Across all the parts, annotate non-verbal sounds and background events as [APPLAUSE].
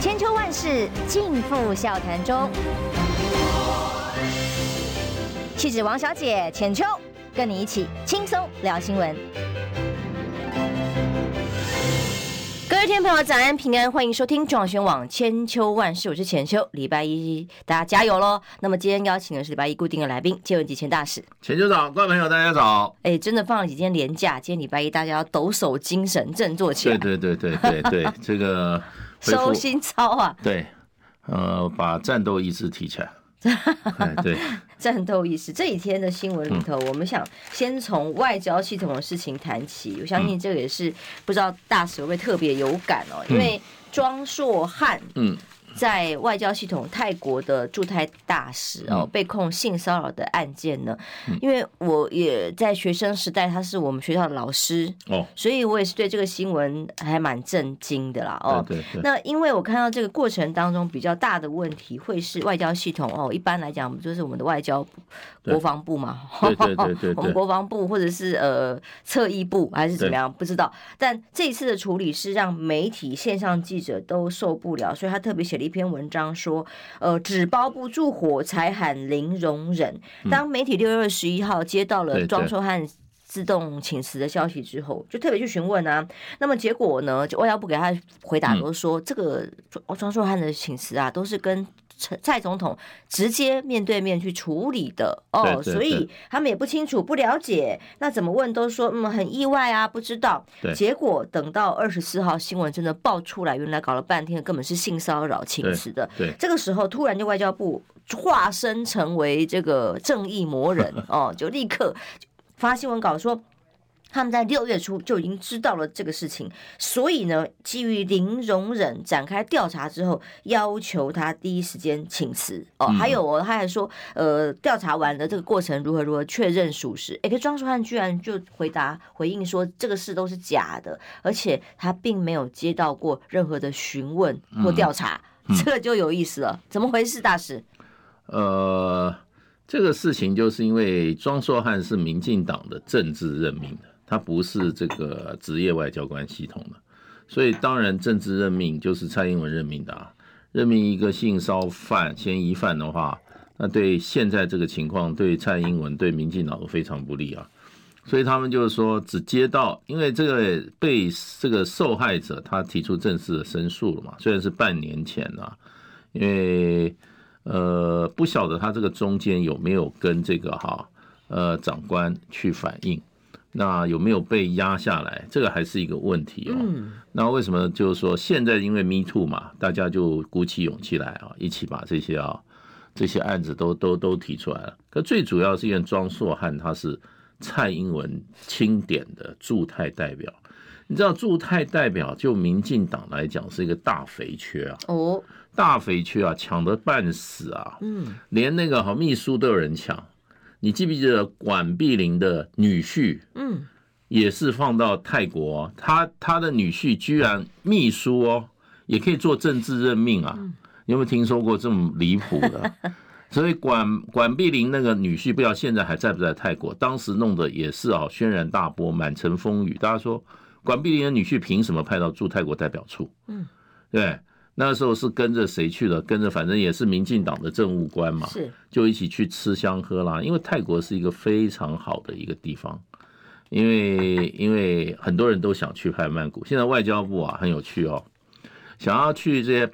千秋万世尽付笑谈中。气质王小姐浅秋，跟你一起轻松聊新闻。各位听众朋友，早安平安，欢迎收听中广新闻网千秋万世，我是浅秋。礼拜一，大家加油喽！那么今天邀请的是礼拜一固定的来宾，借问集钱大使。浅秋早，各位朋友大家早。哎，真的放了几天连假，今天礼拜一，大家要抖擞精神，振作起来。对对对对对对，这个收心操啊。对，呃，把战斗意志提起来。[LAUGHS] 对，战斗意识。这几天的新闻里头，我们想先从外交系统的事情谈起。我相信这个也是不知道大使会不会特别有感哦，因为庄硕汉，嗯。在外交系统，泰国的驻泰大使哦，被控性骚扰的案件呢，因为我也在学生时代，他是我们学校的老师哦，所以我也是对这个新闻还蛮震惊的啦哦。对对。那因为我看到这个过程当中比较大的问题，会是外交系统哦，一般来讲就是我们的外交部、国防部嘛，对对对对，[LAUGHS] 我们国防部或者是呃侧翼部还是怎么样，不知道。但这一次的处理是让媒体线上记者都受不了，所以他特别写了一。篇文章说，呃，纸包不住火，才喊零容忍。当媒体六月二十一号接到了庄硕汉自动请辞的消息之后，就特别去询问啊。那么结果呢？就外交部给他回答都说，这个庄硕汉的请辞啊，都是跟。蔡总统直接面对面去处理的哦，所以他们也不清楚、不了解，那怎么问都说嗯很意外啊，不知道。结果等到二十四号新闻真的爆出来，原来搞了半天根本是性骚扰请辞的。对，这个时候突然就外交部化身成为这个正义魔人 [LAUGHS] 哦，就立刻发新闻稿说。他们在六月初就已经知道了这个事情，所以呢，基于零容忍展开调查之后，要求他第一时间请辞哦。还有哦，他还说，呃，调查完了这个过程如何如何确认属实。哎，可庄硕汉居然就回答回应说，这个事都是假的，而且他并没有接到过任何的询问或调查，嗯嗯、这个就有意思了。怎么回事，大使？呃，这个事情就是因为庄硕汉是民进党的政治任命的。他不是这个职业外交官系统的，所以当然政治任命就是蔡英文任命的啊。任命一个性骚犯、嫌疑犯的话，那对现在这个情况，对蔡英文、对民进党都非常不利啊。所以他们就是说，只接到，因为这个被这个受害者他提出正式的申诉了嘛，虽然是半年前啊，因为呃不晓得他这个中间有没有跟这个哈呃长官去反映。那有没有被压下来？这个还是一个问题哦。那为什么就是说现在因为 Me Too 嘛，大家就鼓起勇气来啊，一起把这些啊这些案子都都都提出来了。可最主要是因为庄硕汉他是蔡英文钦点的驻泰代表，你知道驻泰代表就民进党来讲是一个大肥缺啊。哦，大肥缺啊，抢得半死啊。嗯，连那个好秘书都有人抢。你记不记得管碧玲的女婿，嗯，也是放到泰国，他他的女婿居然秘书哦，也可以做政治任命啊？你有没有听说过这么离谱的？[LAUGHS] 所以管管碧玲那个女婿，不知道现在还在不在泰国？当时弄的也是啊，轩然大波，满城风雨。大家说管碧玲的女婿凭什么派到驻泰国代表处？嗯，对。那时候是跟着谁去的？跟着反正也是民进党的政务官嘛，是就一起去吃香喝辣。因为泰国是一个非常好的一个地方，因为因为很多人都想去拍曼谷。现在外交部啊很有趣哦，想要去这些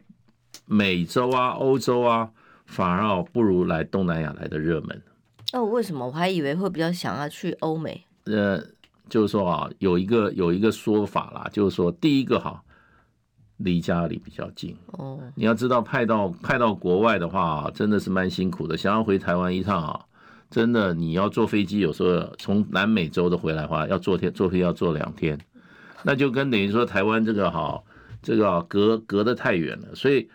美洲啊、欧洲啊，反而哦不如来东南亚来的热门。哦，为什么？我还以为会比较想要去欧美。呃，就是说啊，有一个有一个说法啦，就是说第一个哈。离家里比较近。哦，你要知道派到派到国外的话，真的是蛮辛苦的。想要回台湾一趟啊，真的你要坐飞机，有时候从南美洲的回来的话，要坐天坐飞机要坐两天，那就跟等于说台湾这个哈，这个隔隔得太远了。所以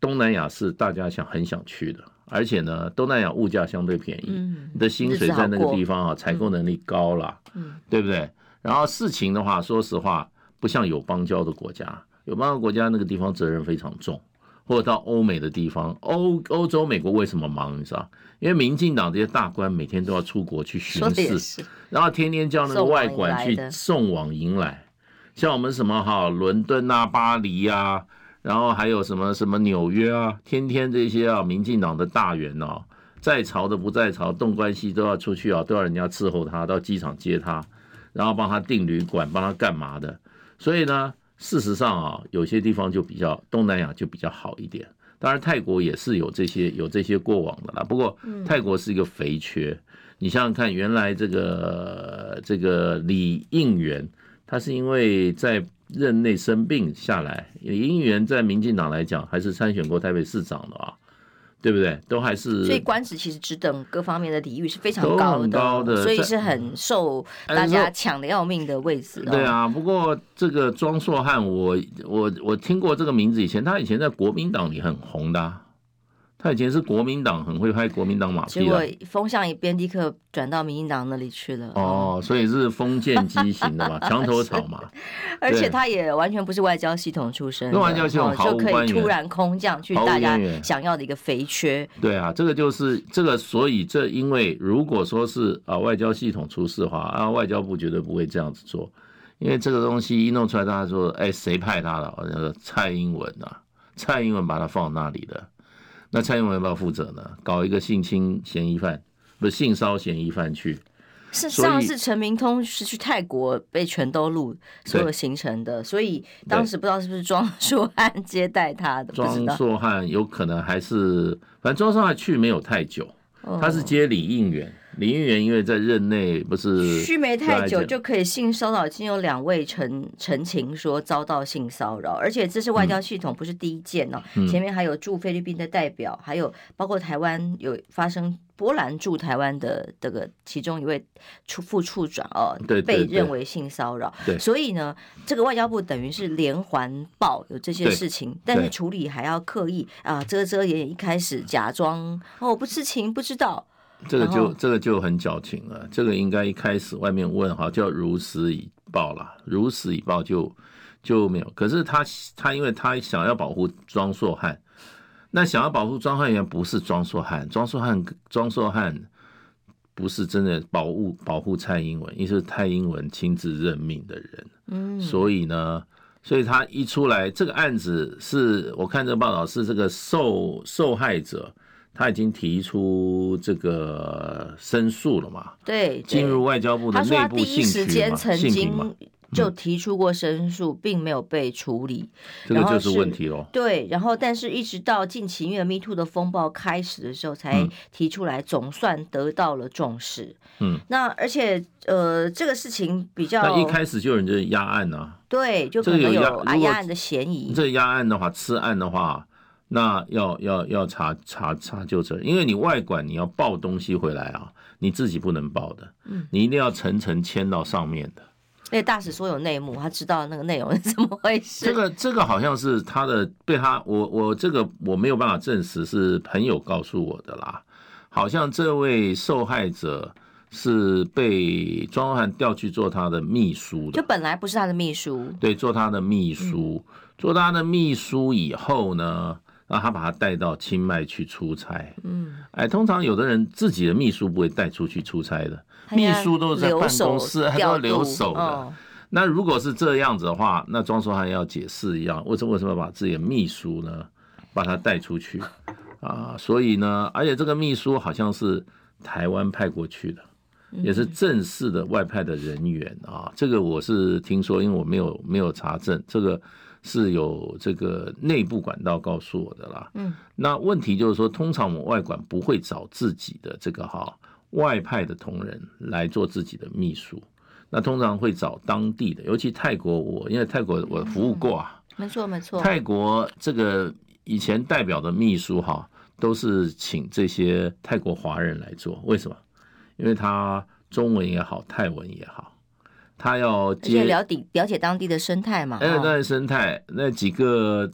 东南亚是大家想很想去的，而且呢，东南亚物价相对便宜，你的薪水在那个地方啊，采购能力高了，嗯，对不对？然后事情的话，说实话，不像有邦交的国家。有八个国家那个地方责任非常重，或者到欧美的地方，欧欧洲、美国为什么忙？你知道？因为民进党这些大官每天都要出国去巡视，然后天天叫那个外管去送往迎来。像我们什么哈，伦敦啊、巴黎啊，然后还有什么什么纽约啊，天天这些啊，民进党的大员哦，在朝的不在朝，动关系都要出去啊，都要人家伺候他，到机场接他，然后帮他订旅馆，帮他干嘛的。所以呢，事实上啊，有些地方就比较东南亚就比较好一点。当然，泰国也是有这些有这些过往的啦。不过，泰国是一个肥缺。你想想看，原来这个这个李应元，他是因为在任内生病下来。李应元在民进党来讲，还是参选过台北市长的啊。对不对？都还是所以官职其实职等各方面的礼遇是非常高的，高的，所以是很受大家抢的要命的位置。对啊，不过这个庄硕汉，我我我听过这个名字以前，他以前在国民党里很红的啊。他以前是国民党，很会拍国民党马屁，结果风向一变，立刻转到民进党那里去了。哦，所以是封建畸形的嘛，[LAUGHS] 墙头草嘛。而且他也完全不是外交系统出身，外交系统就可以突然空降去大家想要的一个肥缺。对啊，这个就是这个，所以这因为如果说是啊外交系统出事的话，啊外交部绝对不会这样子做，因为这个东西一弄出来，大家说哎谁派他的？那个蔡英文啊，蔡英文把他放那里的。那蔡英文要不要负责呢？搞一个性侵嫌疑犯，不是性骚嫌疑犯去？是上次陈明通是去泰国被全都录所有行程的，所以当时不知道是不是庄 [LAUGHS] 硕汉接待他的。庄硕汉有可能还是，反正庄硕汉去没有太久，他是接李应元。李应元因为在任内不是去没太久就可以性骚扰，已经有两位陈陈情说遭到性骚扰，而且这是外交系统不是第一件哦，前面还有驻菲律宾的代表，还有包括台湾有发生波兰驻台湾的这个其中一位处副处长哦，被认为性骚扰，所以呢，这个外交部等于是连环报有这些事情，但是处理还要刻意啊遮遮掩掩，一开始假装哦不知情不知道。这个就这个就很矫情了，这个应该一开始外面问哈，叫如实以报啦，如实以报就就没有。可是他他因为他想要保护庄硕汉，那想要保护庄汉，原不是庄硕汉，庄硕汉庄硕汉不是真的保护保护蔡英文，因为是蔡英文亲自任命的人，嗯，所以呢，所以他一出来，这个案子是我看这个报道是这个受受害者。他已经提出这个申诉了嘛？对，进入外交部的内部信时间？曾经就提出过申诉，并没有被处理，这个就是问题喽。对，然后但是一直到近期因为 Me Too 的风暴开始的时候，才提出来，总算得到了重视。嗯，那而且呃，这个事情比较，那一开始就有人就压案啊，对，就可能有压案的嫌疑。这压案的话，吃案的话。那要要要查查查究责任，因为你外管你要报东西回来啊，你自己不能报的，嗯你一定要层层签到上面的。那大使说有内幕，他知道那个内容是怎么回事。这个这个好像是他的被他我我这个我没有办法证实，是朋友告诉我的啦。好像这位受害者是被庄硕汉调去做他的秘书的，就本来不是他的秘书，对，做他的秘书，嗯、做他的秘书以后呢？然后他把他带到清迈去出差，嗯，哎，通常有的人自己的秘书不会带出去出差的，秘书都是在办公室，还要留守的。那如果是这样子的话，那庄淑汉要解释一样，为什么为什么把自己的秘书呢，把他带出去啊？所以呢，而且这个秘书好像是台湾派过去的，也是正式的外派的人员啊。这个我是听说，因为我没有没有查证这个。是有这个内部管道告诉我的啦。嗯，那问题就是说，通常我们外管不会找自己的这个哈外派的同仁来做自己的秘书，那通常会找当地的，尤其泰国，我因为泰国我服务过啊，没错没错，泰国这个以前代表的秘书哈，都是请这些泰国华人来做，为什么？因为他中文也好，泰文也好。他要接了解了解当地的生态嘛？哎，当地生态那几个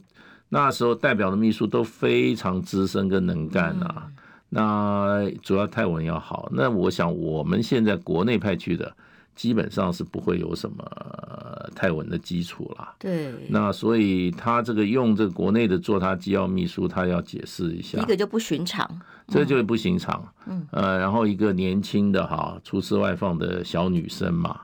那时候代表的秘书都非常资深跟能干啊。嗯、那主要泰文要好。那我想我们现在国内派去的，基本上是不会有什么泰文的基础啦。对。那所以他这个用这个国内的做他机要秘书，他要解释一下。一个就不寻常，这就不寻常。嗯。呃，然后一个年轻的哈出师外放的小女生嘛。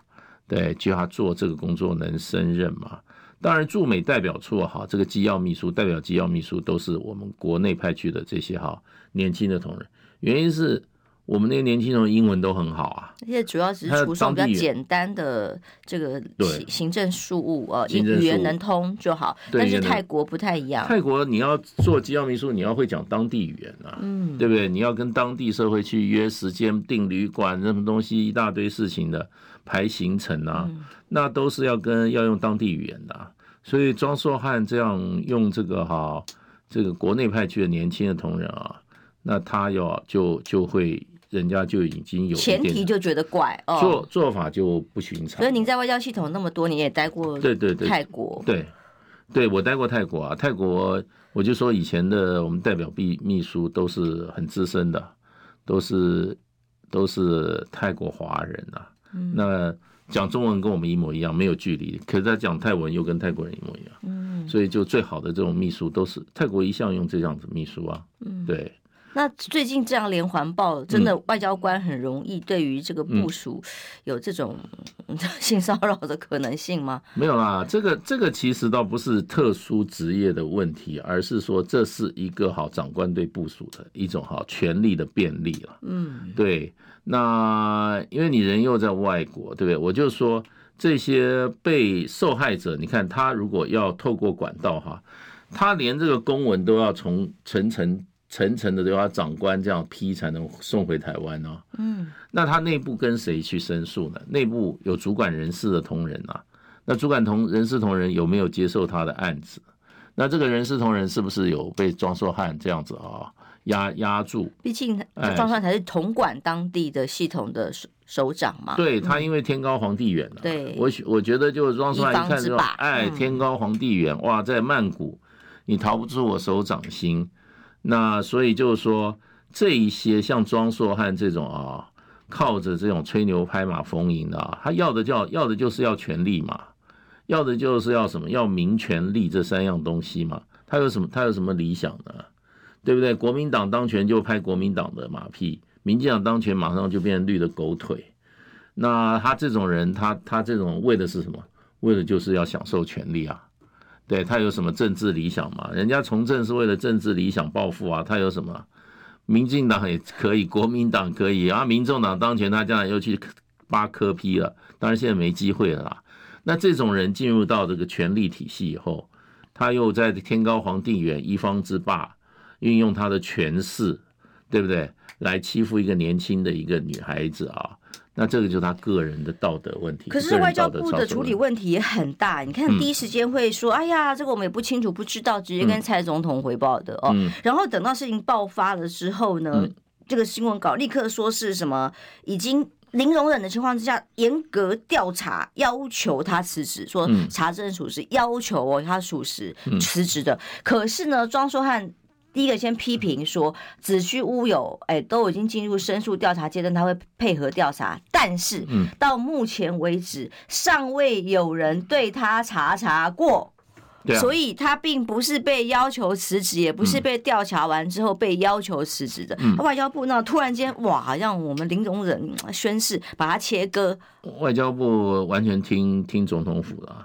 对，就他做这个工作能胜任嘛？当然驻美代表处哈，这个机要秘书、代表机要秘书都是我们国内派去的这些哈年轻的同仁，原因是。我们那些年轻人英文都很好啊，而且主要只是出送比较简单的这个行政事务呃，语言能通就好。但是泰国不太一样，泰国你要做机要秘书，你要会讲当地语言啊，嗯，对不对？你要跟当地社会去约时间、订旅馆，什么东西一大堆事情的排行程啊，那都是要跟要用当地语言的。所以庄硕汉这样用这个哈，这个国内派去的年轻的同仁啊，那他要就就会。人家就已经有前提就觉得怪哦，做做法就不寻常。所以您在外交系统那么多年也待过，对对对，泰国，对对，我待过泰国啊。泰国我就说以前的我们代表秘秘书都是很资深的，都是都是泰国华人啊。嗯、那讲中文跟我们一模一样，没有距离。可是他讲泰文又跟泰国人一模一样。嗯，所以就最好的这种秘书都是泰国一向用这样子秘书啊。嗯，对。那最近这样连环报，真的外交官很容易对于这个部署有这种 [LAUGHS] 性骚扰的可能性吗？没有啦，这个这个其实倒不是特殊职业的问题，而是说这是一个好长官对部署的一种好权力的便利了。嗯，对。那因为你人又在外国，对不对？我就说这些被受害者，你看他如果要透过管道哈，他连这个公文都要从层层。层层的都要长官这样批才能送回台湾哦。嗯，那他内部跟谁去申诉呢？内部有主管人事的同仁啊。那主管同人事同仁有没有接受他的案子？那这个人事同仁是不是有被庄硕汉这样子啊压压住？毕竟庄硕汉才是统管当地的系统的首首长嘛。对，他因为天高皇帝远了。对，我我觉得就是庄硕汉一看说，哎，天高皇帝远，哇，在曼谷你逃不出我手掌心。那所以就是说，这一些像庄硕汉这种啊，靠着这种吹牛拍马逢迎的啊，他要的叫要的就是要权力嘛，要的就是要什么？要名权利这三样东西嘛。他有什么？他有什么理想呢？对不对？国民党当权就拍国民党的马屁，民进党当权马上就变绿的狗腿。那他这种人，他他这种为的是什么？为的就是要享受权力啊。对，他有什么政治理想吗？人家从政是为了政治理想抱负啊。他有什么？民进党也可以，国民党可以啊。民众党当权，他将来又去扒科批了。当然现在没机会了啦。那这种人进入到这个权力体系以后，他又在天高皇帝远一方之霸，运用他的权势，对不对？来欺负一个年轻的一个女孩子啊。那这个就是他个人的道德问题。可是外交部的处理问题也很大。你看，第一时间会说：“哎呀，这个我们也不清楚，不知道，直接跟蔡总统回报的哦。”然后等到事情爆发了之后呢，这个新闻稿立刻说是什么已经零容忍的情况之下，严格调查，要求他辞职，说查证属实，要求哦他属实辞职的。可是呢，庄硕汉。第一个先批评说，子虚乌有，哎，都已经进入申诉调查阶段，他会配合调查，但是到目前为止，尚未有人对他查查过，所以他并不是被要求辞职，也不是被调查完之后被要求辞职的。外交部呢突然间，哇，让我们林总忍宣誓，把他切割。外交部完全听听总统府的，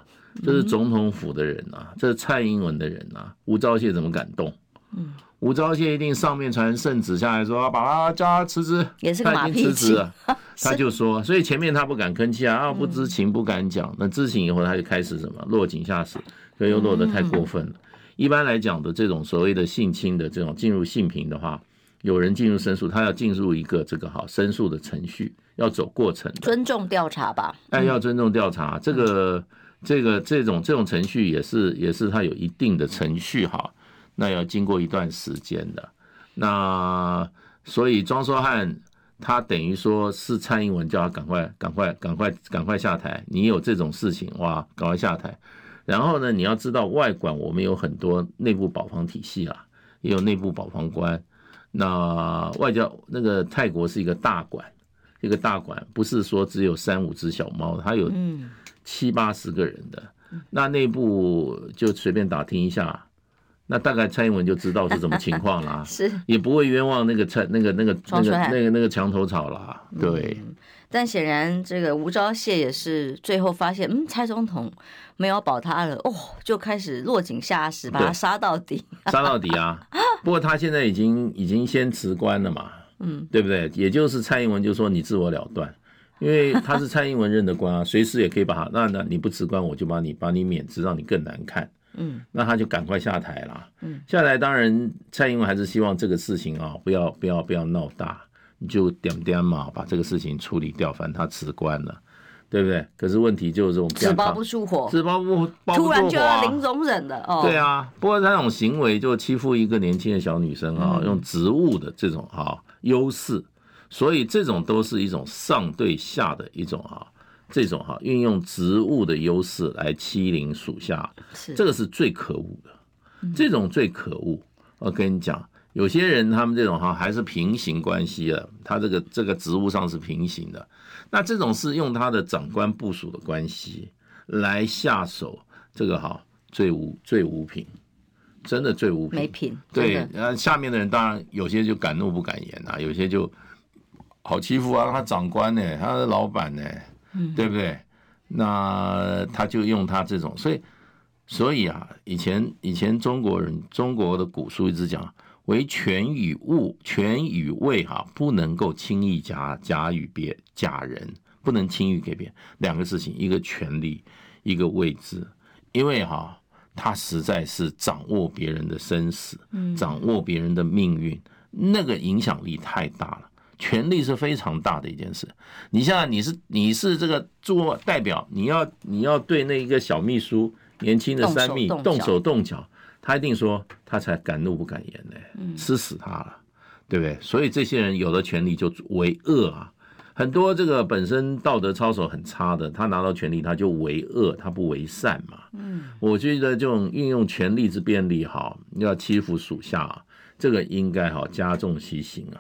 这是总统府的人啊，这是蔡英文的人啊，吴钊燮怎么敢动？嗯，吴钊燮一定上面传圣旨下来说，把他叫他辞职，也是个马屁精。[LAUGHS] 他就说，所以前面他不敢吭气啊，啊，不知情不敢讲。那知情以后，他就开始什么落井下石，所以又落得太过分了。一般来讲的这种所谓的性侵的这种进入性平的话，有人进入申诉，他要进入一个这个好申诉的程序，要走过程，尊重调查吧？哎，要尊重调查，这个这个这种这种程序也是也是他有一定的程序哈。那要经过一段时间的，那所以庄硕汉他等于说是蔡英文叫他赶快、赶快、赶快、赶快下台。你有这种事情哇，赶快下台。然后呢，你要知道外管我们有很多内部保防体系啊，也有内部保防官。那外交那个泰国是一个大馆，一个大馆不是说只有三五只小猫，它有七八十个人的。那内部就随便打听一下。那大概蔡英文就知道是什么情况啦，[LAUGHS] 是也不会冤枉那个蔡那个那个那个那个那个墙头草啦，对。但显然这个吴钊燮也是最后发现，嗯，蔡总统没有保他了，哦，就开始落井下石，把他杀到底，杀到底啊！[LAUGHS] 不过他现在已经已经先辞官了嘛，嗯，对不对？也就是蔡英文就说你自我了断，因为他是蔡英文任的官啊，[LAUGHS] 随时也可以把他，那那你不辞官，我就把你把你免职，让你更难看，嗯，那他就赶快下台了，嗯，下台当然蔡英文还是希望这个事情啊，不要不要不要闹大。你就点点嘛，把这个事情处理掉，反正他辞官了，对不对？可是问题就是这种纸包不住火，纸包不包不住火，突然就要零容忍了哦。对啊，不过他这种行为就欺负一个年轻的小女生啊，用职务的这种哈优势，所以这种都是一种上对下的一种啊，这种哈运用职务的优势来欺凌属下，这个是最可恶的，这种最可恶。我跟你讲。有些人他们这种哈还是平行关系的，他这个这个职务上是平行的，那这种是用他的长官部署的关系来下手，这个哈最无最无品，真的最无品，没品。对，然后下面的人当然有些就敢怒不敢言啊，有些就好欺负啊，他长官呢，他的老板呢，对不对？那他就用他这种，所以所以啊，以前以前中国人中国的古书一直讲。为权与物，权与位，哈，不能够轻易假假与别假人，不能轻易给别人两个事情，一个权力，一个位置，因为哈，他实在是掌握别人的生死，掌握别人的命运，那个影响力太大了，权力是非常大的一件事。你像你是你是这个做代表，你要你要对那一个小秘书，年轻的三秘动手动脚。他一定说，他才敢怒不敢言呢，吃死他了，对不对？所以这些人有了权力就为恶啊，很多这个本身道德操守很差的，他拿到权力他就为恶，他不为善嘛。嗯，我觉得这种运用权力之便利，哈，要欺负属下，这个应该哈加重其刑啊，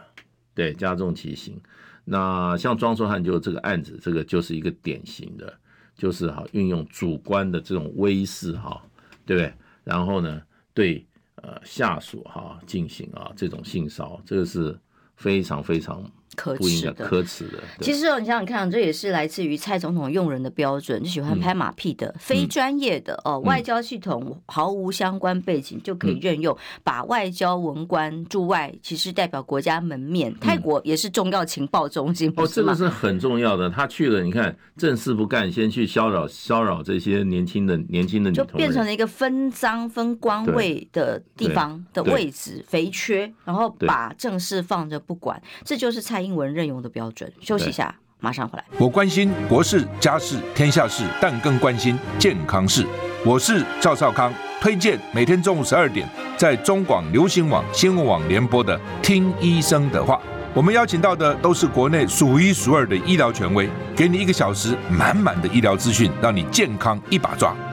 对，加重其刑。那像庄硕汉就这个案子，这个就是一个典型的，就是哈运用主观的这种威势，哈，对不对？然后呢，对，呃，下属哈进行啊这种性骚，这个是非常非常。可耻的，可耻的。其实哦，你想想看，这也是来自于蔡总统用人的标准，就喜欢拍马屁的、嗯、非专业的哦，外交系统毫无相关背景就可以任用，嗯、把外交文官驻外，其实代表国家门面。泰国也是重要情报中心，哦，这个是很重要的。他去了，你看正事不干，先去骚扰骚扰这些年轻的年轻的女，就变成了一个分赃分官位的地方的位置，肥缺，然后把正事放着不管，这就是蔡英英文任用的标准。休息一下，马上回来。我关心国事、家事、天下事，但更关心健康事。我是赵少康，推荐每天中午十二点在中广流行网、新闻网联播的《听医生的话》。我们邀请到的都是国内数一数二的医疗权威，给你一个小时满满的医疗资讯，让你健康一把抓。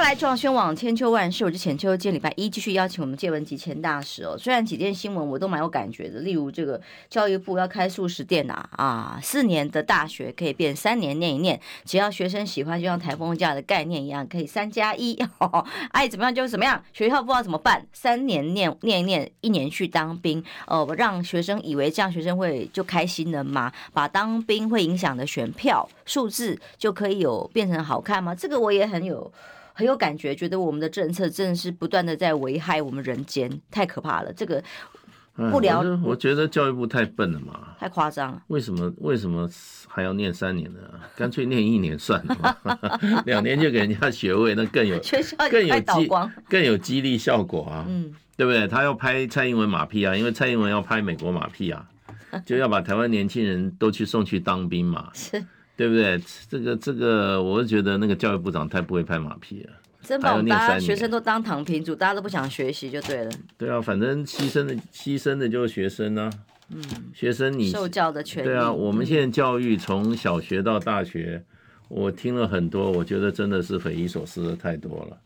来撞宣网千秋万世，我是浅秋。今天礼拜一继续邀请我们借文集钱大使哦。虽然几件新闻我都蛮有感觉的，例如这个教育部要开速食店呐，啊，四年的大学可以变三年念一念，只要学生喜欢，就像台风假的概念一样，可以三加一，爱 [LAUGHS] 怎么样就怎么样。学校不知道怎么办，三年念念一念，一年去当兵，呃，让学生以为这样学生会就开心了吗？把当兵会影响的选票数字就可以有变成好看吗？这个我也很有。很有感觉，觉得我们的政策真的是不断的在危害我们人间，太可怕了。这个不聊，我觉得教育部太笨了嘛，太夸张了。为什么为什么还要念三年呢？干脆念一年算了，[LAUGHS] 两年就给人家学位，那更有 [LAUGHS] 更有激更有激励效果啊，嗯，对不对？他要拍蔡英文马屁啊，因为蔡英文要拍美国马屁啊，[LAUGHS] 就要把台湾年轻人都去送去当兵嘛，是。对不对？这个这个，我是觉得那个教育部长太不会拍马屁了。真把我们大家学生都当躺平族，大家都不想学习就对了。对啊，反正牺牲的牺牲的就是学生啊。嗯，学生你受教的权利。对啊，我们现在教育从小学到大学，我听了很多，我觉得真的是匪夷所思的太多了。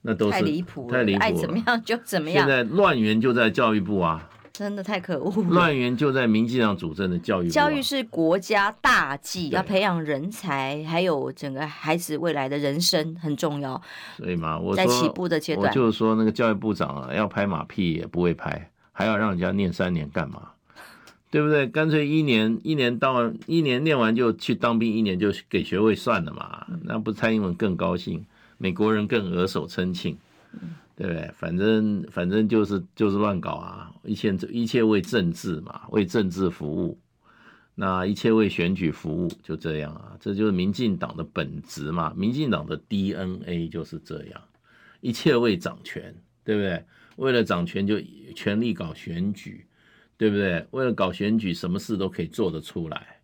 那都是太离谱了，太离谱，爱怎么样就怎么样。现在乱源就在教育部啊。真的太可恶！乱源就在民进党主政的教育、啊。教育是国家大计，要培养人才，还有整个孩子未来的人生很重要。所以嘛，我在起步的阶段，我就是说那个教育部长啊，要拍马屁也不会拍，还要让人家念三年干嘛？对不对？干脆一年一年当完一年念完就去当兵，一年就给学位算了嘛。那不蔡英文更高兴，美国人更额手称庆。对不对？反正反正就是就是乱搞啊！一切一切为政治嘛，为政治服务，那一切为选举服务，就这样啊！这就是民进党的本质嘛，民进党的 DNA 就是这样，一切为掌权，对不对？为了掌权就全力搞选举，对不对？为了搞选举，什么事都可以做得出来，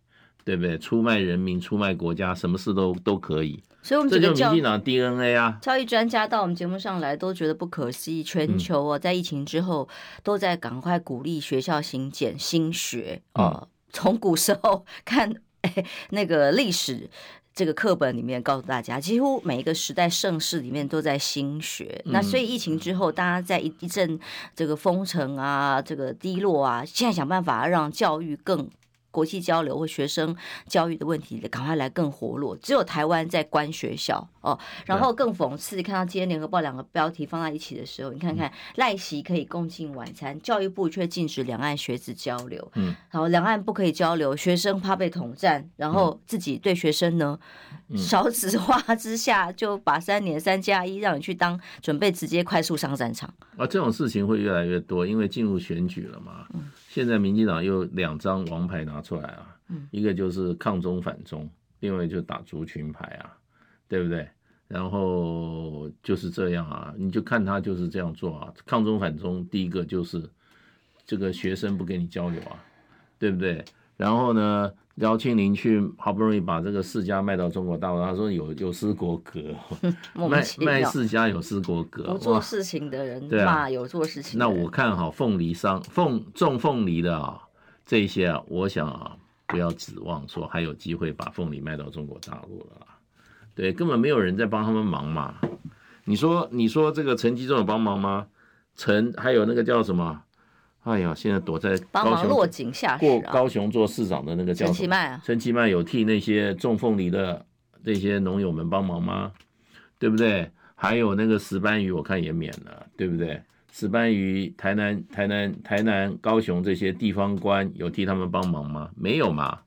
对不对？出卖人民，出卖国家，什么事都都可以。所以，我们这就民进党 DNA 啊，教育专家到我们节目上来都觉得不可思议。全球哦，在疫情之后，都在赶快鼓励学校兴建新学啊。从古时候看，[LAUGHS] 哎，那个历史这个课本里面告诉大家，几乎每一个时代盛世里面都在兴学。那所以疫情之后，大家在一一阵这个封城啊，这个低落啊，现在想办法让教育更。国际交流或学生教育的问题，赶快来更活络。只有台湾在关学校哦，然后更讽刺，看到今天联合报两个标题放在一起的时候，你看看赖席可以共进晚餐，教育部却禁止两岸学子交流。嗯，然后两岸不可以交流，学生怕被统战，然后自己对学生呢，[LAUGHS] 少子化之下就把三年三加一让你去当，准备直接快速上战场。啊，这种事情会越来越多，因为进入选举了嘛。嗯。现在民进党又两张王牌拿出来啊，一个就是抗中反中，另外就打族群牌啊，对不对？然后就是这样啊，你就看他就是这样做啊，抗中反中，第一个就是这个学生不跟你交流啊，对不对？然后呢，姚庆林去好不容易把这个世家卖到中国大陆，他说有有失国格，[LAUGHS] 卖卖世家有失国格，不做事情的人骂有做事情。那我看好凤梨商凤种凤梨的啊，这些啊，我想啊，不要指望说还有机会把凤梨卖到中国大陆了，对，根本没有人在帮他们忙嘛。你说你说这个陈吉仲有帮忙吗？陈还有那个叫什么？哎呀，现在躲在高雄落井下石、啊、过高雄做市长的那个叫陈其迈啊，陈其迈有替那些种凤梨的这些农友们帮忙吗？对不对？还有那个石斑鱼，我看也免了，对不对？石斑鱼，台南、台南、台南、高雄这些地方官有替他们帮忙吗？没有嘛？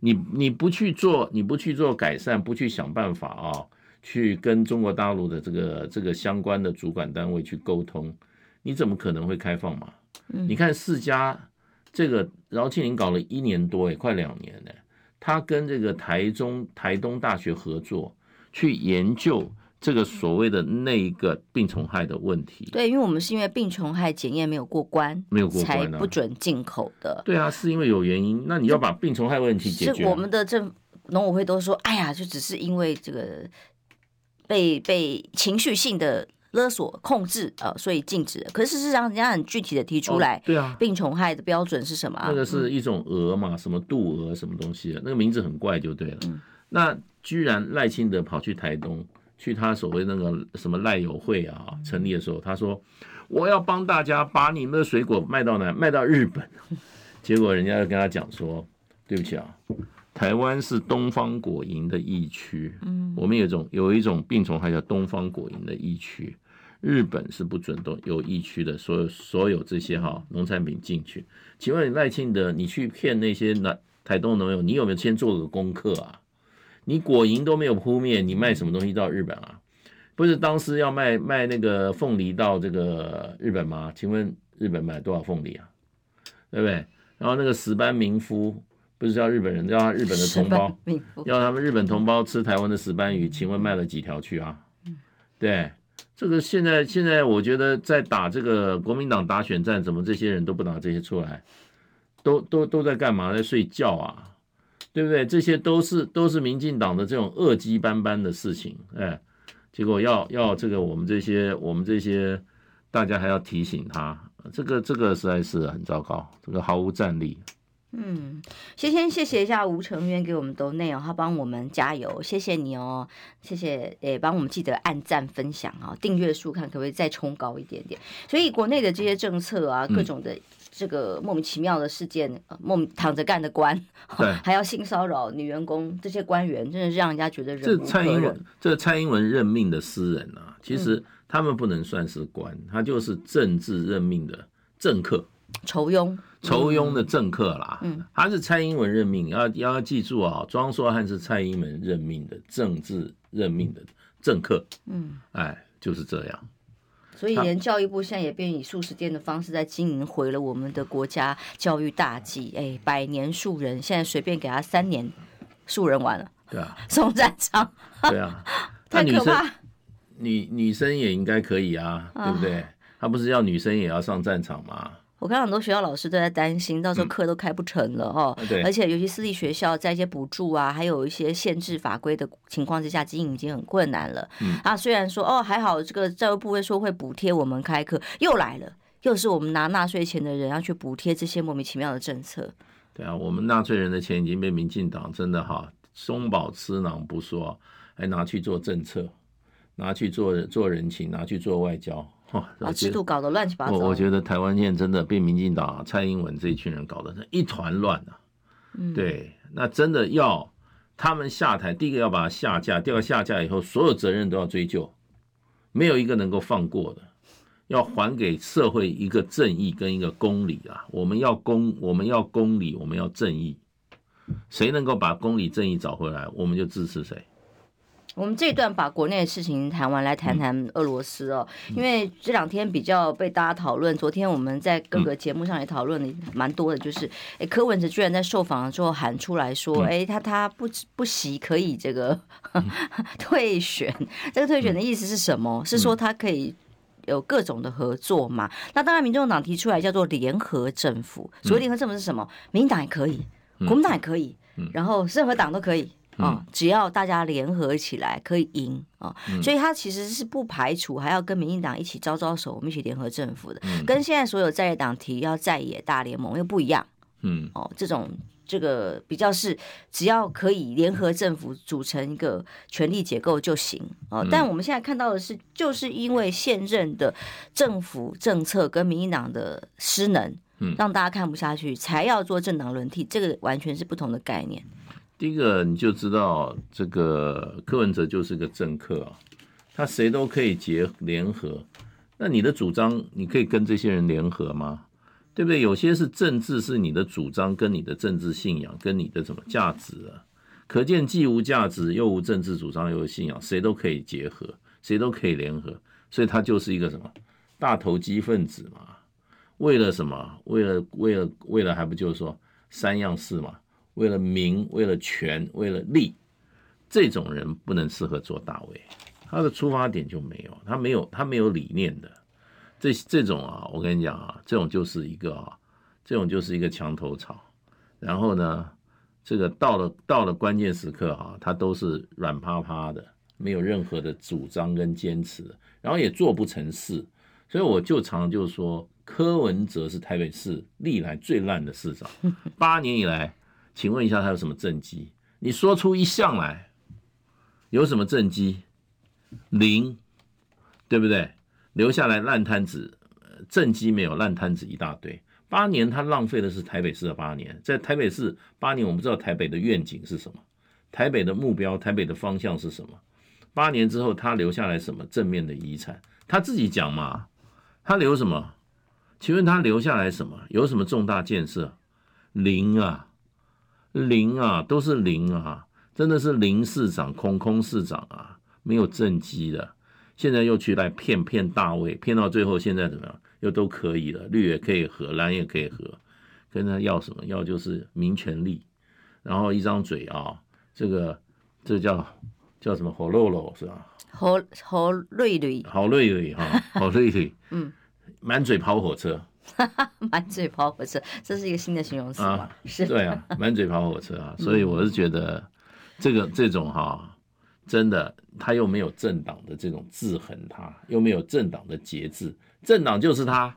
你你不去做，你不去做改善，不去想办法啊、哦，去跟中国大陆的这个这个相关的主管单位去沟通，你怎么可能会开放嘛？你看四家这个饶庆林搞了一年多，也快两年了。他跟这个台中、台东大学合作，去研究这个所谓的那一个病虫害的问题。对，因为我们是因为病虫害检验没有过关，没有过关，才不准进口的。对啊，是因为有原因。那你要把病虫害问题解决。是我们的政农委会都说，哎呀，就只是因为这个被被情绪性的。勒索控制呃，所以禁止。可是事实上，人家很具体的提出来，哦、对啊，病虫害的标准是什么？那个是一种蛾嘛，什么渡蛾什么东西的，那个名字很怪，就对了。嗯、那居然赖清德跑去台东，去他所谓那个什么赖友会啊成立的时候，他说我要帮大家把你们的水果卖到哪？卖到日本。结果人家就跟他讲说，对不起啊。台湾是东方果蝇的疫区，嗯，我们有一种有一种病虫害叫东方果蝇的疫区，日本是不准动有疫区的所有所有这些哈农产品进去。请问赖清德，你去骗那些南台东农友，你有没有先做个功课啊？你果蝇都没有扑灭，你卖什么东西到日本啊？不是当时要卖卖那个凤梨到这个日本吗？请问日本买多少凤梨啊？对不对？然后那个石斑民夫。不是叫日本人，叫他日本的同胞，要他们日本同胞吃台湾的石斑鱼，请问卖了几条去啊？对，这个现在现在我觉得在打这个国民党打选战，怎么这些人都不拿这些出来，都都都在干嘛？在睡觉啊？对不对？这些都是都是民进党的这种恶迹斑斑的事情，哎，结果要要这个我们这些我们这些大家还要提醒他，这个这个实在是很糟糕，这个毫无战力。嗯，先先谢谢一下吴成渊给我们都内容，他帮我们加油，谢谢你哦，谢谢，诶，帮我们记得按赞分享啊，订阅数看可不可以再冲高一点点。所以国内的这些政策啊，各种的这个莫名其妙的事件，嗯、莫名躺着干的官，对，[LAUGHS] 还要性骚扰女员工，这些官员真的是让人家觉得忍无可忍。这蔡英文，这蔡英文任命的私人啊，其实他们不能算是官，嗯、他就是政治任命的政客。酬庸，仇庸的政客啦，嗯，他是蔡英文任命，要要记住啊，庄硕汉是蔡英文任命的政治任命的政客，嗯，哎，就是这样，所以连教育部现在也变以素食店的方式在经营，毁了我们的国家教育大计，哎，百年树人，现在随便给他三年，树人完了，对啊，[LAUGHS] 送战场，对啊，[LAUGHS] 太可怕，女女生也应该可以啊，对不对？他不是要女生也要上战场吗？我看很多学校老师都在担心，到时候课都开不成了哦。嗯、对，而且尤其私立学校，在一些补助啊，还有一些限制法规的情况之下，经营已经很困难了。嗯，啊，虽然说哦还好，这个教育部会说会补贴我们开课，又来了，又是我们拿纳税钱的人要去补贴这些莫名其妙的政策。对啊，我们纳税人的钱已经被民进党真的哈松绑吃囊不说，还拿去做政策，拿去做做人情，拿去做外交。哦，把制度搞得乱七八糟。我我觉得台湾现在真的被民进党、蔡英文这一群人搞得是一团乱啊。嗯，对，那真的要他们下台，第一个要把他下架，第二个下架以后，所有责任都要追究，没有一个能够放过的，要还给社会一个正义跟一个公理啊！我们要公，我们要公理，我们要正义，谁能够把公理正义找回来，我们就支持谁。我们这一段把国内的事情谈完，来谈谈俄罗斯哦。因为这两天比较被大家讨论，昨天我们在各个节目上也讨论的蛮多的，就是哎，柯文哲居然在受访的时候喊出来说，哎，他他不不惜可以这个 [LAUGHS] 退选。这个退选的意思是什么？是说他可以有各种的合作嘛？那当然，民众党提出来叫做联合政府。所谓联合政府是什么？民进党也可以，国民党也可以，然后任何党都可以。只要大家联合起来可以赢啊，所以他其实是不排除还要跟民进党一起招招手，我们一起联合政府的，嗯、跟现在所有在野党提要在野大联盟又不一样。嗯，哦，这种这个比较是只要可以联合政府组成一个权力结构就行啊。哦。嗯、但我们现在看到的是，就是因为现任的政府政策跟民进党的失能，嗯，让大家看不下去，才要做政党轮替，这个完全是不同的概念。第一个你就知道，这个柯文哲就是个政客啊，他谁都可以结联合。那你的主张，你可以跟这些人联合吗？对不对？有些是政治，是你的主张跟你的政治信仰跟你的什么价值啊？可见既无价值又无政治主张又有信仰，谁都可以结合，谁都可以联合。所以他就是一个什么大投机分子嘛？为了什么？为了为了为了还不就是说三样事嘛？为了名，为了权，为了利，这种人不能适合做大委。他的出发点就没有，他没有，他没有理念的。这这种啊，我跟你讲啊，这种就是一个啊，这种就是一个墙头草。然后呢，这个到了到了关键时刻啊，他都是软趴趴的，没有任何的主张跟坚持，然后也做不成事。所以我就常就说，柯文哲是台北市历来最烂的市长，八年以来。请问一下，他有什么政绩？你说出一项来，有什么政绩？零，对不对？留下来烂摊子，政绩没有，烂摊子一大堆。八年他浪费的是台北市的八年，在台北市八年，我们不知道台北的愿景是什么，台北的目标，台北的方向是什么？八年之后他留下来什么正面的遗产？他自己讲嘛，他留什么？请问他留下来什么？有什么重大建设？零啊！零啊，都是零啊，真的是零市长、空空市长啊，没有政绩的。现在又去来骗骗大卫，骗到最后现在怎么样？又都可以了，绿也可以合，蓝也可以合，跟他要什么？要就是民权利，然后一张嘴啊，这个这叫叫什么？火漏漏是吧？好好瑞瑞，好瑞瑞哈，好瑞瑞，嗯，满嘴跑火车。[LAUGHS] 满嘴跑火车，这是一个新的形容词吗？啊、是，对啊，满嘴跑火车啊，[LAUGHS] 所以我是觉得这个这种哈、啊，真的他又没有政党的这种制衡，他又没有政党的节制，政党就是他，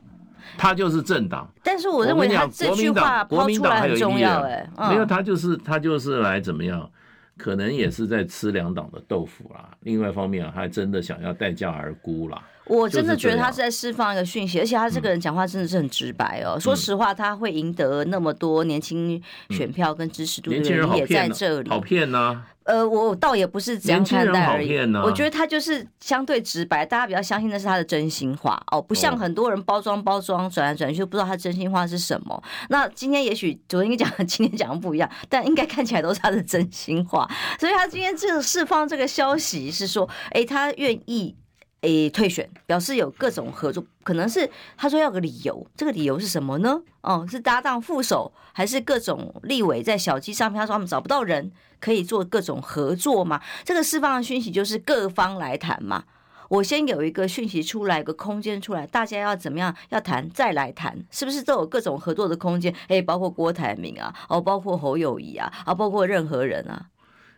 他就是政党。但是我认为他这句话抛出来很重要，哎，没有他就是他就是来怎么样？可能也是在吃两党的豆腐啦。另外一方面啊，他还真的想要待价而沽啦。我真的觉得他是在释放一个讯息，而且他这个人讲话真的是很直白哦。说实话，他会赢得那么多年轻选票跟支持度的人也在这里。好骗呐！呃，我倒也不是这样看待而已。我觉得他就是相对直白，大家比较相信的是他的真心话哦，不像很多人包装包装转来转去，就不知道他真心话是什么。那今天也许昨天讲的，今天讲的不一样，但应该看起来都是他的真心话。所以他今天这个释放这个消息是说，哎，他愿意。诶，退选表示有各种合作，可能是他说要个理由，这个理由是什么呢？哦，是搭档副手，还是各种立委在小鸡上面？他说他们找不到人可以做各种合作嘛？这个释放的讯息就是各方来谈嘛。我先有一个讯息出来，一个空间出来，大家要怎么样要谈，再来谈，是不是都有各种合作的空间？诶，包括郭台铭啊，哦，包括侯友谊啊，啊，包括任何人啊。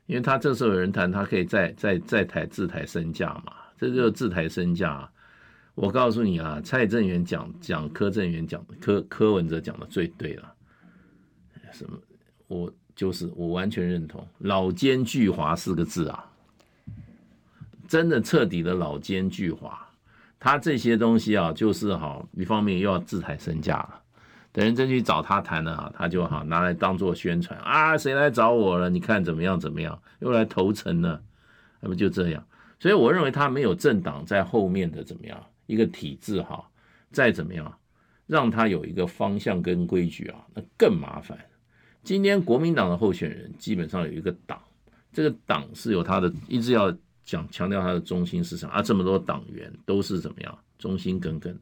因为他这时候有人谈，他可以再再再抬自抬身价嘛。这就自抬身价，我告诉你啊，蔡正元讲讲柯正元讲柯柯文哲讲的最对了，什么？我就是我完全认同“老奸巨猾”四个字啊，真的彻底的老奸巨猾。他这些东西啊，就是哈，一方面又要自抬身价了，等人真去找他谈了啊，他就好拿来当做宣传啊，谁来找我了？你看怎么样怎么样？又来投诚了，那不就这样？所以我认为他没有政党在后面的怎么样一个体制哈，再怎么样让他有一个方向跟规矩啊，那更麻烦。今天国民党的候选人基本上有一个党，这个党是有他的一直要讲强调他的中心思想啊，这么多党员都是怎么样忠心耿耿的，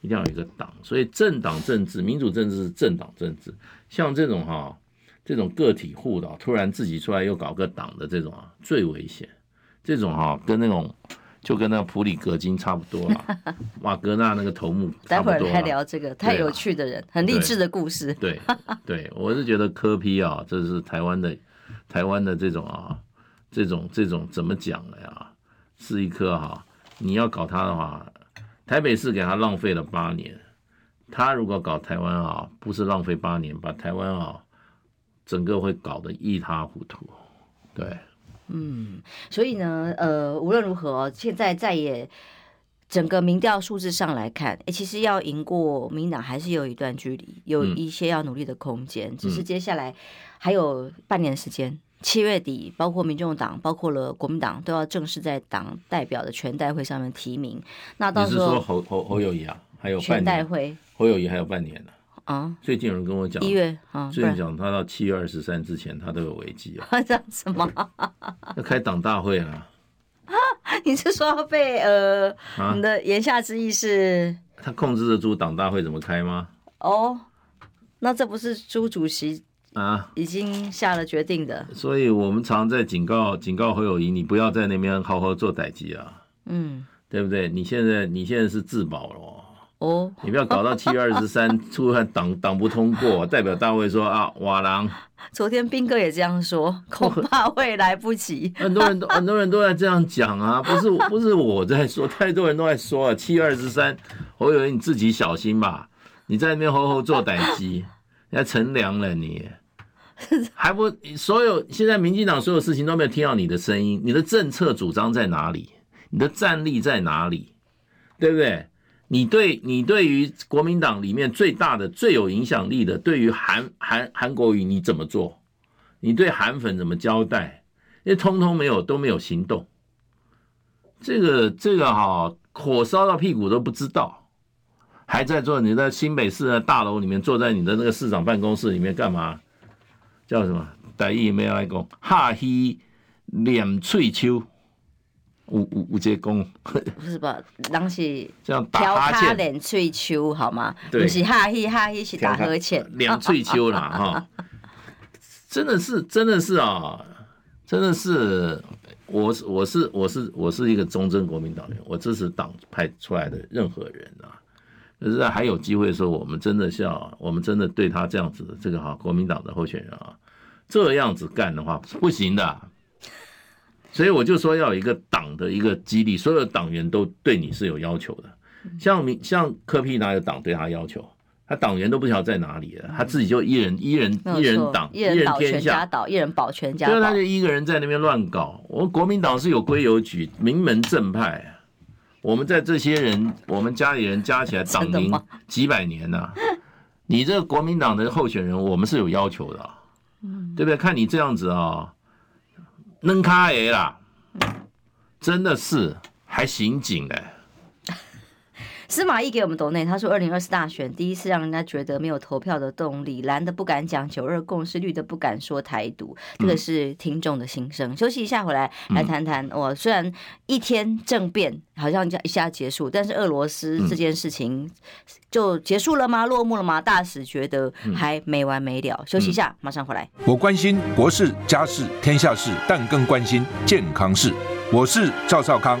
一定要有一个党。所以政党政治、民主政治是政党政治，像这种哈这种个体户的突然自己出来又搞个党的这种啊，最危险。这种哈、哦、跟那种就跟那普里格金差不多了，[LAUGHS] 瓦格纳那个头目差不多。待会儿来聊这个太有趣的人，啊、很励志的故事。对对，对，我是觉得科批啊，这是台湾的台湾的这种啊，这种这种怎么讲的呀？是一颗哈，你要搞他的话，台北市给他浪费了八年，他如果搞台湾啊，不是浪费八年，把台湾啊整个会搞得一塌糊涂。对。嗯，所以呢，呃，无论如何，现在再也整个民调数字上来看，哎，其实要赢过民党还是有一段距离，有一些要努力的空间。嗯、只是接下来还有半年时间，七月底，包括民众党，包括了国民党，都要正式在党代表的全代会上面提名。那到时候，你是说侯侯侯友谊啊？还有全代会，侯友谊还有半年呢。啊，最近有人跟我讲，一月啊，最近讲他到七月二十三之前，他都有危机啊。[LAUGHS] 这样子吗？要开党大会啊？[LAUGHS] 你是说要被呃？你的言下之意是？他控制得住党大会怎么开吗？哦，那这不是朱主席啊已经下了决定的？所以我们常在警告警告侯友谊，你不要在那边好好做代机啊。嗯，对不对？你现在你现在是自保了。哦，你不要搞到七月二十三，出来党党不通过，代表大会说啊，瓦郎。昨天斌哥也这样说，[LAUGHS] 恐怕会来不及。很多人都很多人都在这样讲啊，不是不是我在说，太多人都在说啊。七月二十三，我以为你自己小心吧，你在那边吼吼做歹机，你还乘凉了你，[LAUGHS] 还不所有现在民进党所有事情都没有听到你的声音，你的政策主张在哪里？你的战力在哪里？对不对？你对你对于国民党里面最大的、最有影响力的，对于韩韩韩国瑜你怎么做？你对韩粉怎么交代？因为通通没有都没有行动，这个这个哈火烧到屁股都不知道，还在做你在新北市的大楼里面坐在你的那个市长办公室里面干嘛？叫什么？台语没有来讲，哈希脸翠秋。五五五节功，不是吧？当时这样打哈欠，脸翠秋好吗？对，不是哈嘿哈嘿是打呵欠，两翠秋啦 [LAUGHS] 哈。真的是，真的是啊，真的是，我是我是我是我是一个忠贞国民党员，我支持党派出来的任何人啊。可是还有机会的时候，我们真的是要，我们真的对他这样子的这个哈国民党的候选人啊，这样子干的话是不行的。所以我就说要有一个党的一个激励，所有的党员都对你是有要求的。像民像柯 P 哪有党对他要求？他党员都不晓得在哪里了，他自己就一人一人一人党一人天下，一人保全家，所以他就一个人在那边乱搞。我们国民党是有规有矩，名门正派。我们在这些人，我们家里人加起来党龄几百年呐、啊。你这个国民党的候选人，我们是有要求的、啊，对不对？看你这样子啊，扔卡 A 啦，真的是还刑警嘞。司马懿给我们抖内，他说：“二零二四大选第一次让人家觉得没有投票的动力，蓝的不敢讲九二共识，绿的不敢说台独，这个是听众的心声。嗯”休息一下，回来来谈谈。我、哦、虽然一天政变好像一下结束，但是俄罗斯这件事情就结束了吗？落幕了吗？大使觉得还没完没了。休息一下，马上回来。我关心国事、家事、天下事，但更关心健康事。我是赵少康，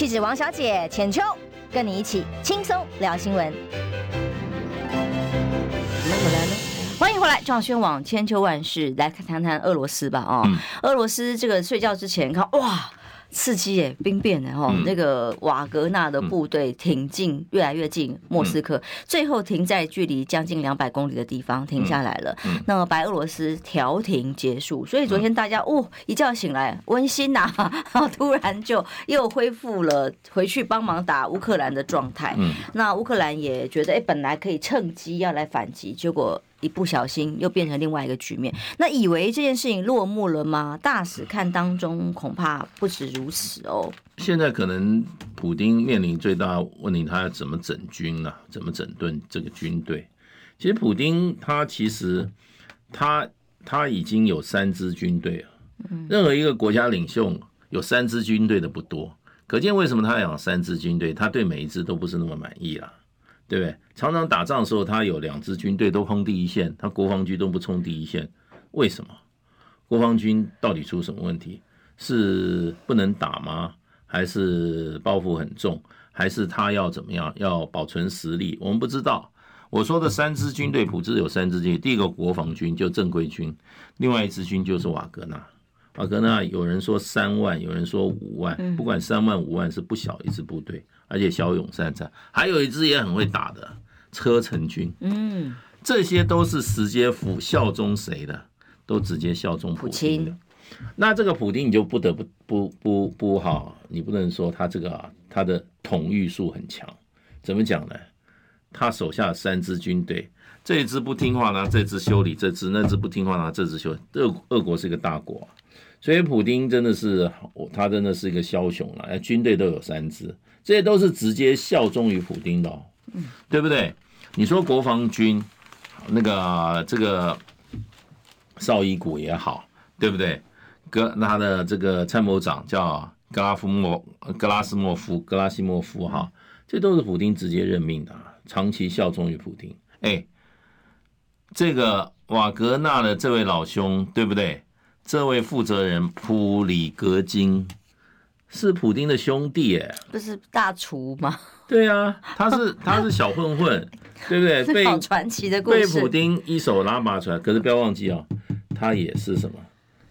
气质王小姐浅秋，跟你一起轻松聊新闻。来来了，欢迎回来，撞轩网千秋万世来谈谈俄罗斯吧。哦，嗯、俄罗斯这个睡觉之前看哇。刺激耶，兵变的哈，那个瓦格纳的部队挺进，越来越近莫斯科，最后停在距离将近两百公里的地方停下来了。那么白俄罗斯调停结束，所以昨天大家哦一觉醒来温馨呐，[LAUGHS] 突然就又恢复了回去帮忙打乌克兰的状态。那乌克兰也觉得哎，本来可以趁机要来反击，结果。一不小心又变成另外一个局面，那以为这件事情落幕了吗？大使看当中恐怕不止如此哦。现在可能普丁面临最大问题，他要怎么整军呢、啊？怎么整顿这个军队？其实普丁他其实他他已经有三支军队了。任何一个国家领袖有三支军队的不多，可见为什么他要有三支军队？他对每一支都不是那么满意了。对不对？常常打仗的时候，他有两支军队都冲第一线，他国防军都不冲第一线，为什么？国防军到底出什么问题？是不能打吗？还是包袱很重？还是他要怎么样？要保存实力？我们不知道。我说的三支军队，普丁有三支军队，第一个国防军就正规军，另外一支军就是瓦格纳。瓦格纳有人说三万，有人说五万，不管三万五万是不小一支部队。而且骁勇善战，还有一支也很会打的车臣军，嗯，这些都是直接服效忠谁的，都直接效忠普京的。那这个普京你就不得不不不不好，你不能说他这个啊，他的统御术很强。怎么讲呢？他手下三支军队，这一支不听话呢，这支修理这支；那支不听话呢，这支修理。俄俄国是一个大国，所以普丁真的是，他真的是一个枭雄啊，军队都有三支。这些都是直接效忠于普丁的，对不对？你说国防军那个这个绍伊古也好，对不对？格他的这个参谋长叫格拉夫莫格拉斯莫夫格拉西莫夫哈，这都是普丁直接任命的，长期效忠于普丁。哎，这个瓦格纳的这位老兄，对不对？这位负责人普里格金。是普丁的兄弟哎，不是大厨吗？对啊，他是 [LAUGHS] 他是小混混，对不对？[LAUGHS] 被好传奇的故事。被普丁一手拉拔出来，可是不要忘记哦，他也是什么？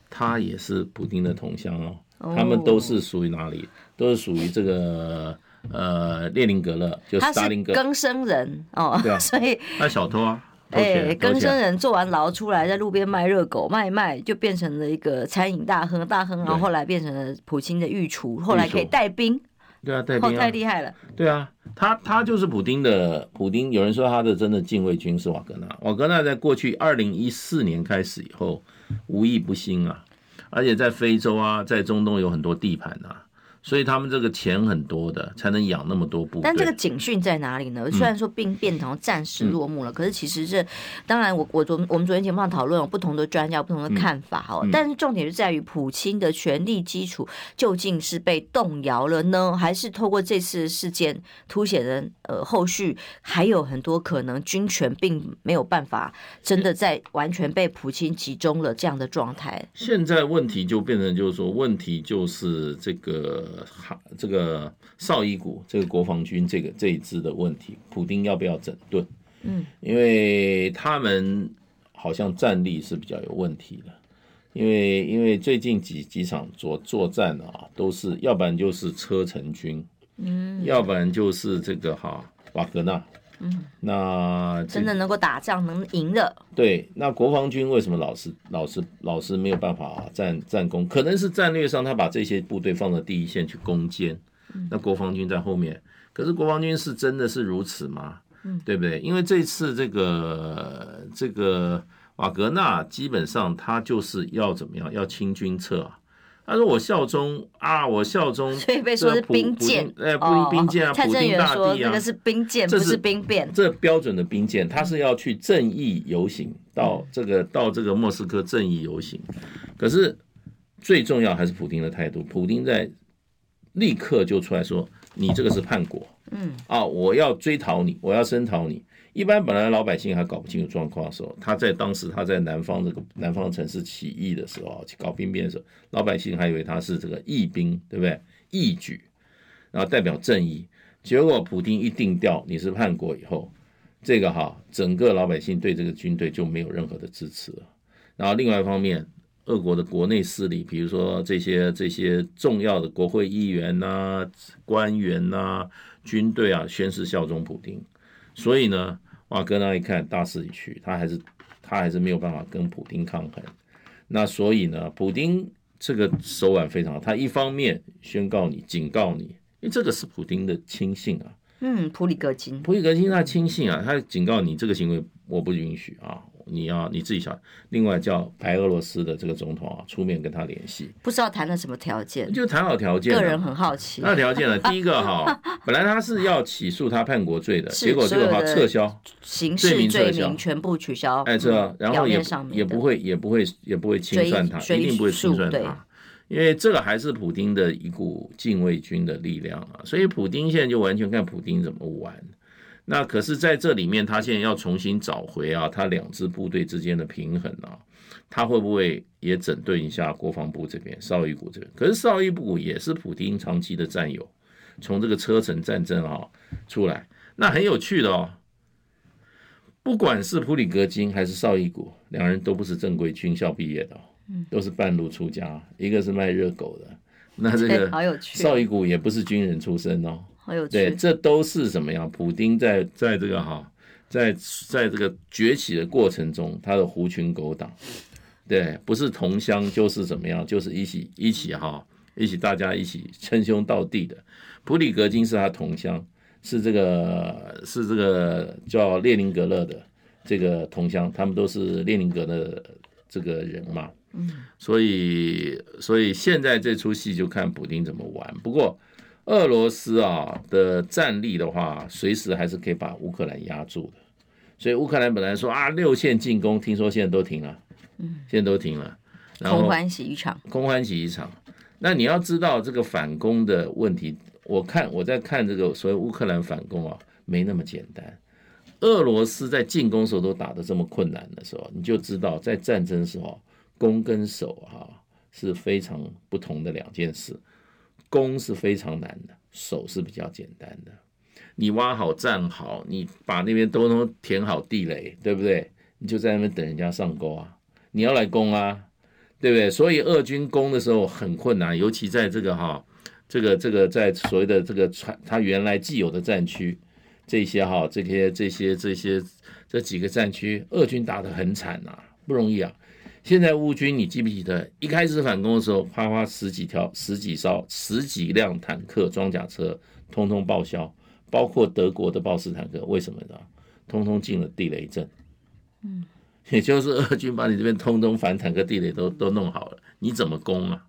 他也是普丁的同乡哦。他们都是属于哪里？都是属于这个呃列宁格勒，就斯大林格。更生人哦，对啊，[LAUGHS] 所以他小偷啊。哎，更生人做完牢出来，在路边卖热狗，卖一卖就变成了一个餐饮大亨，大亨，然后后来变成了普京的御厨，后来可以带兵。对啊，带兵、啊、太厉害了。对啊，他他就是普丁的普丁。有人说他的真的禁卫军是瓦格纳，瓦格纳在过去二零一四年开始以后，无一不兴啊，而且在非洲啊，在中东有很多地盘啊，所以他们这个钱很多的，才能养那么多部队。但这个警讯在哪里呢？嗯、虽然说兵变好像暂时落幕了，嗯、可是其实这当然我，我我昨我们昨天节目上讨论有不同的专家不同的看法哈。嗯嗯、但是重点是在于普京的权力基础究竟是被动摇了呢，还是透过这次事件凸显了呃后续还有很多可能军权并没有办法真的在完全被普京集中了这样的状态。现在问题就变成就是说，问题就是这个。哈，这个绍伊古这个国防军这个这一支的问题，普丁要不要整顿？嗯，因为他们好像战力是比较有问题的，因为因为最近几几场作作战啊，都是要不然就是车臣军，嗯，要不然就是这个哈瓦格纳。嗯，那真的能够打仗能赢的？对，那国防军为什么老是老是老是没有办法战战功？可能是战略上他把这些部队放到第一线去攻坚，那国防军在后面。可是国防军是真的是如此吗？嗯，对不对？因为这次这个这个瓦格纳基本上他就是要怎么样？要清军撤啊。他说：“我效忠啊，我效忠。”所以被说是兵谏，哎，不兵谏啊，普丁大帝啊，这个是兵变，不是兵变。这标准的兵谏，他是要去正义游行，到这个到这个莫斯科正义游行。可是最重要还是普京的态度，普京在立刻就出来说：“你这个是叛国，嗯啊，我要追讨你，我要声讨你。”一般本来老百姓还搞不清楚状况的时候，他在当时他在南方这个南方城市起义的时候，去搞兵变的时候，老百姓还以为他是这个义兵，对不对？义举，然后代表正义。结果普丁一定调你是叛国以后，这个哈，整个老百姓对这个军队就没有任何的支持了。然后另外一方面，俄国的国内势力，比如说这些这些重要的国会议员呐、官员呐、军队啊，宣誓效忠普丁。所以呢，瓦格纳一看大势已去，他还是他还是没有办法跟普丁抗衡。那所以呢，普丁这个手腕非常好，他一方面宣告你、警告你，因为这个是普丁的亲信啊。嗯，普里戈金，普里戈金他亲信啊，他警告你这个行为我不允许啊。你要你自己想，另外叫白俄罗斯的这个总统啊，出面跟他联系，不知道谈了什么条件，就谈好条件。个人很好奇，那条件呢？第一个哈，[LAUGHS] 本来他是要起诉他叛国罪的，结果这个话撤销，刑事罪名全部取消，哎，这然后也也不会也不会也不会清算他，一定不会清算他，因为这个还是普丁的一股禁卫军的力量啊，所以普丁现在就完全看普丁怎么玩。那可是在这里面，他现在要重新找回啊，他两支部队之间的平衡啊，他会不会也整顿一下国防部这边、绍伊古这边？可是绍伊古也是普丁长期的战友，从这个车臣战争啊出来，那很有趣的哦。不管是普里格金还是绍伊古，两人都不是正规军校毕业的，都是半路出家，一个是卖热狗的，那这个绍伊古也不是军人出身哦。对，这都是什么样？普丁在在这个哈，在在这个崛起的过程中，他的狐群狗党，对，不是同乡就是怎么样，就是一起一起哈，一起大家一起称兄道弟的。普里格金是他同乡，是这个是这个叫列宁格勒的这个同乡，他们都是列宁格的这个人嘛。嗯，所以所以现在这出戏就看普丁怎么玩。不过。俄罗斯啊的战力的话，随时还是可以把乌克兰压住的。所以乌克兰本来说啊六线进攻，听说现在都停了，嗯，现在都停了，然后空欢喜一场，空欢喜一场。那你要知道这个反攻的问题，我看我在看这个所谓乌克兰反攻啊，没那么简单。俄罗斯在进攻时候都打得这么困难的时候，你就知道在战争时候攻跟守哈是非常不同的两件事。攻是非常难的，守是比较简单的。你挖好站好，你把那边都能填好地雷，对不对？你就在那边等人家上钩啊！你要来攻啊，对不对？所以俄军攻的时候很困难，尤其在这个哈，这个这个在所谓的这个传他原来既有的战区，这些哈这些这些这些这几个战区，俄军打得很惨啊，不容易啊。现在乌军，你记不记得一开始反攻的时候，啪啪十几条、十几艘、十几辆坦克、装甲车，通通报销，包括德国的豹式坦克，为什么呢？通通进了地雷阵。嗯，也就是俄军把你这边通通反坦克地雷都都弄好了，你怎么攻啊？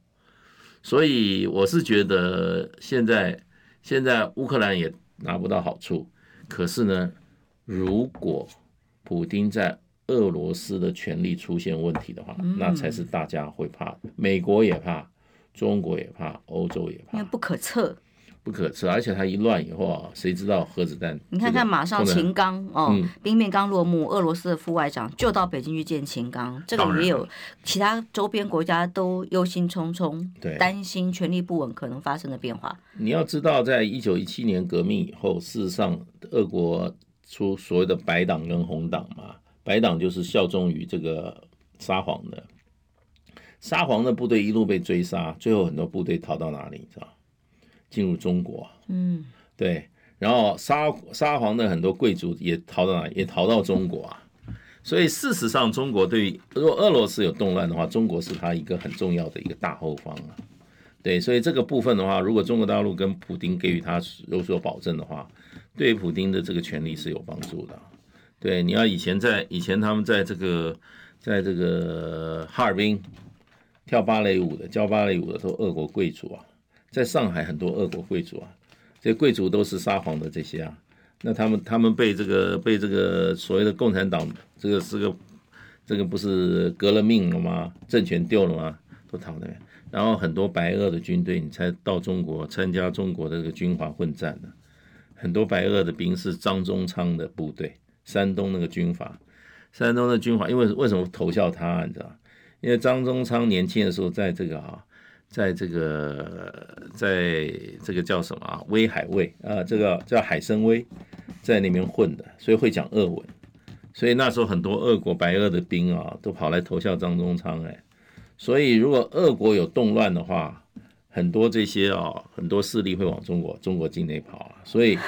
所以我是觉得现在现在乌克兰也拿不到好处，可是呢，如果普丁在俄罗斯的权力出现问题的话，那才是大家会怕，美国也怕，中国也怕，欧洲也怕，因为不可测。不可测，而且它一乱以后啊，谁知道核子弹？你看看，马上秦刚哦，嗯、兵变刚落幕，俄罗斯的副外长就到北京去见秦刚，这个也有其他周边国家都忧心忡忡，对，担心权力不稳可能发生的变化。你要知道，在一九一七年革命以后，事实上，俄国出所谓的白党跟红党嘛，白党就是效忠于这个沙皇的，沙皇的部队一路被追杀，最后很多部队逃到哪里，你知道？进入中国，嗯，对，然后沙沙皇的很多贵族也逃到哪里？也逃到中国啊。所以事实上，中国对于如果俄罗斯有动乱的话，中国是他一个很重要的一个大后方啊。对，所以这个部分的话，如果中国大陆跟普京给予他有所保证的话，对普京的这个权利是有帮助的。对，你要以前在以前他们在这个在这个哈尔滨跳芭蕾舞的教芭蕾舞的都俄国贵族啊。在上海很多俄国贵族啊，这贵族都是沙皇的这些啊，那他们他们被这个被这个所谓的共产党这个是个这个不是革了命了吗？政权丢了吗？都逃那边，然后很多白俄的军队，你才到中国参加中国的这个军阀混战的，很多白俄的兵是张宗昌的部队，山东那个军阀，山东的军阀，因为为什么投效他？你知道？因为张宗昌年轻的时候在这个啊。在这个，在这个叫什么啊？威海卫啊，这个叫海参崴，在那边混的，所以会讲俄文。所以那时候很多俄国白俄的兵啊，都跑来投效张宗昌哎。所以如果俄国有动乱的话，很多这些啊，很多势力会往中国中国境内跑啊。所以，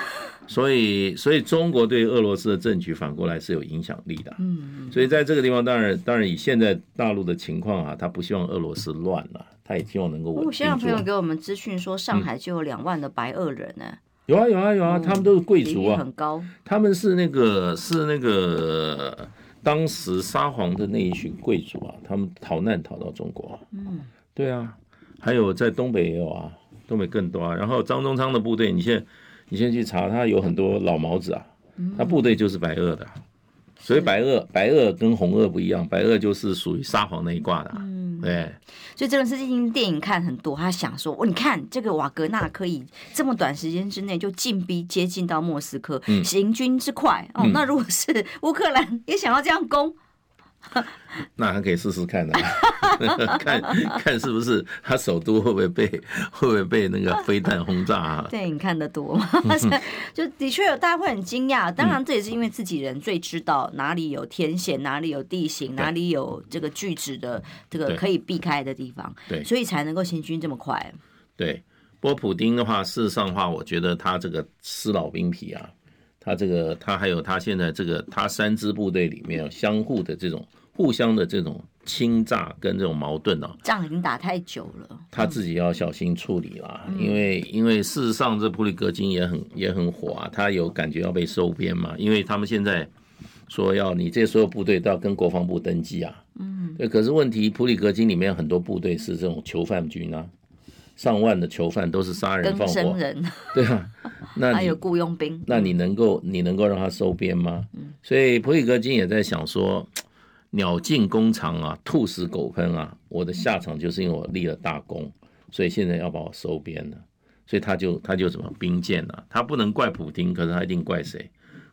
所以，所以中国对俄罗斯的政局反过来是有影响力的。嗯。所以在这个地方，当然，当然以现在大陆的情况啊，他不希望俄罗斯乱了。他也希望能够稳。我现在朋友给我们资讯说，上海就有两万的白俄人呢。有啊有啊有啊，他们都是贵族啊，很高。他们是那个是那个当时沙皇的那一群贵族啊，他们逃难逃到中国。嗯，对啊，还有在东北也有啊，东北更多啊。然后张宗昌的部队，你先你先去查，他有很多老毛子啊，他部队就是白俄的。所以白俄白俄跟红俄不一样，白俄就是属于沙皇那一挂的。嗯，对。所以这个事情电影看很多，他想说，哦，你看这个瓦格纳可以这么短时间之内就进逼接近到莫斯科，嗯、行军之快哦。那如果是乌克兰也想要这样攻？[LAUGHS] 那还可以试试看的，[LAUGHS] 看看是不是他首都会不会被会不会被那个飞弹轰炸啊？[LAUGHS] 电影看得多吗？就的确有，大家会很惊讶。当然，这也是因为自己人最知道哪里有天险，哪里有地形，哪里有这个拒止的这个可以避开的地方，对，所以才能够行军这么快。对，不过普丁的话，事实上的话，我觉得他这个吃老兵皮啊。他这个，他还有他现在这个，他三支部队里面相互的这种、互相的这种倾轧跟这种矛盾啊，仗已经打太久了，他自己要小心处理啦。因为，因为事实上，这普里格金也很也很火啊，他有感觉要被收编嘛，因为他们现在说要你这所有部队都要跟国防部登记啊。嗯，对。可是问题，普里格金里面很多部队是这种囚犯军啊。上万的囚犯都是杀人放火，人对啊，那还有雇佣兵，那你能够你能够让他收编吗？嗯、所以普里戈金也在想说，鸟尽弓藏啊，兔死狗烹啊，我的下场就是因为我立了大功，所以现在要把我收编了，所以他就他就怎么兵谏了，他不能怪普京，可是他一定怪谁？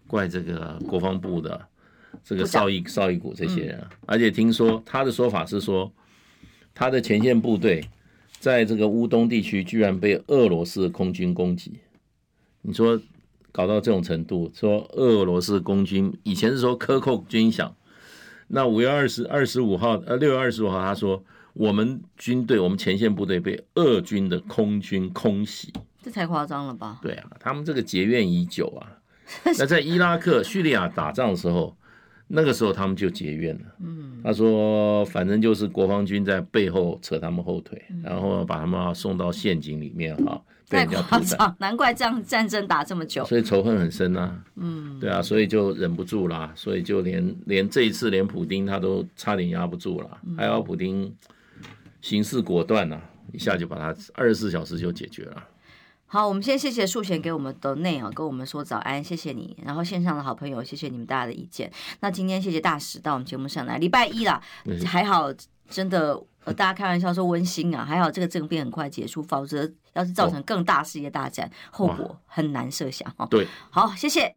怪这个国防部的这个绍伊绍伊古这些人，而且听说他的说法是说，他的前线部队。在这个乌东地区，居然被俄罗斯空军攻击，你说搞到这种程度，说俄罗斯空军以前是说克扣军饷，那五月二十二十五号，呃六月二十五号，他说我们军队，我们前线部队被俄军的空军空袭，这太夸张了吧？对啊，他们这个结怨已久啊。[LAUGHS] 那在伊拉克、叙利亚打仗的时候。那个时候他们就结怨了。嗯，他说，反正就是国防军在背后扯他们后腿，然后把他们送到陷阱里面哈，被人家屠杀。难怪这样战争打这么久，所以仇恨很深啊。嗯，对啊，所以就忍不住啦，所以就连连这一次连普丁他都差点压不住了，还好普丁行事果断呐，一下就把他二十四小时就解决了。好，我们先谢谢素贤给我们的内啊，跟我们说早安，谢谢你。然后线上的好朋友，谢谢你们大家的意见。那今天谢谢大使到我们节目上来，礼拜一啦，还好，真的，呃，大家开玩笑说温馨啊，还好这个政变很快结束，否则要是造成更大世界大战，后果很难设想哦。对，好，谢谢。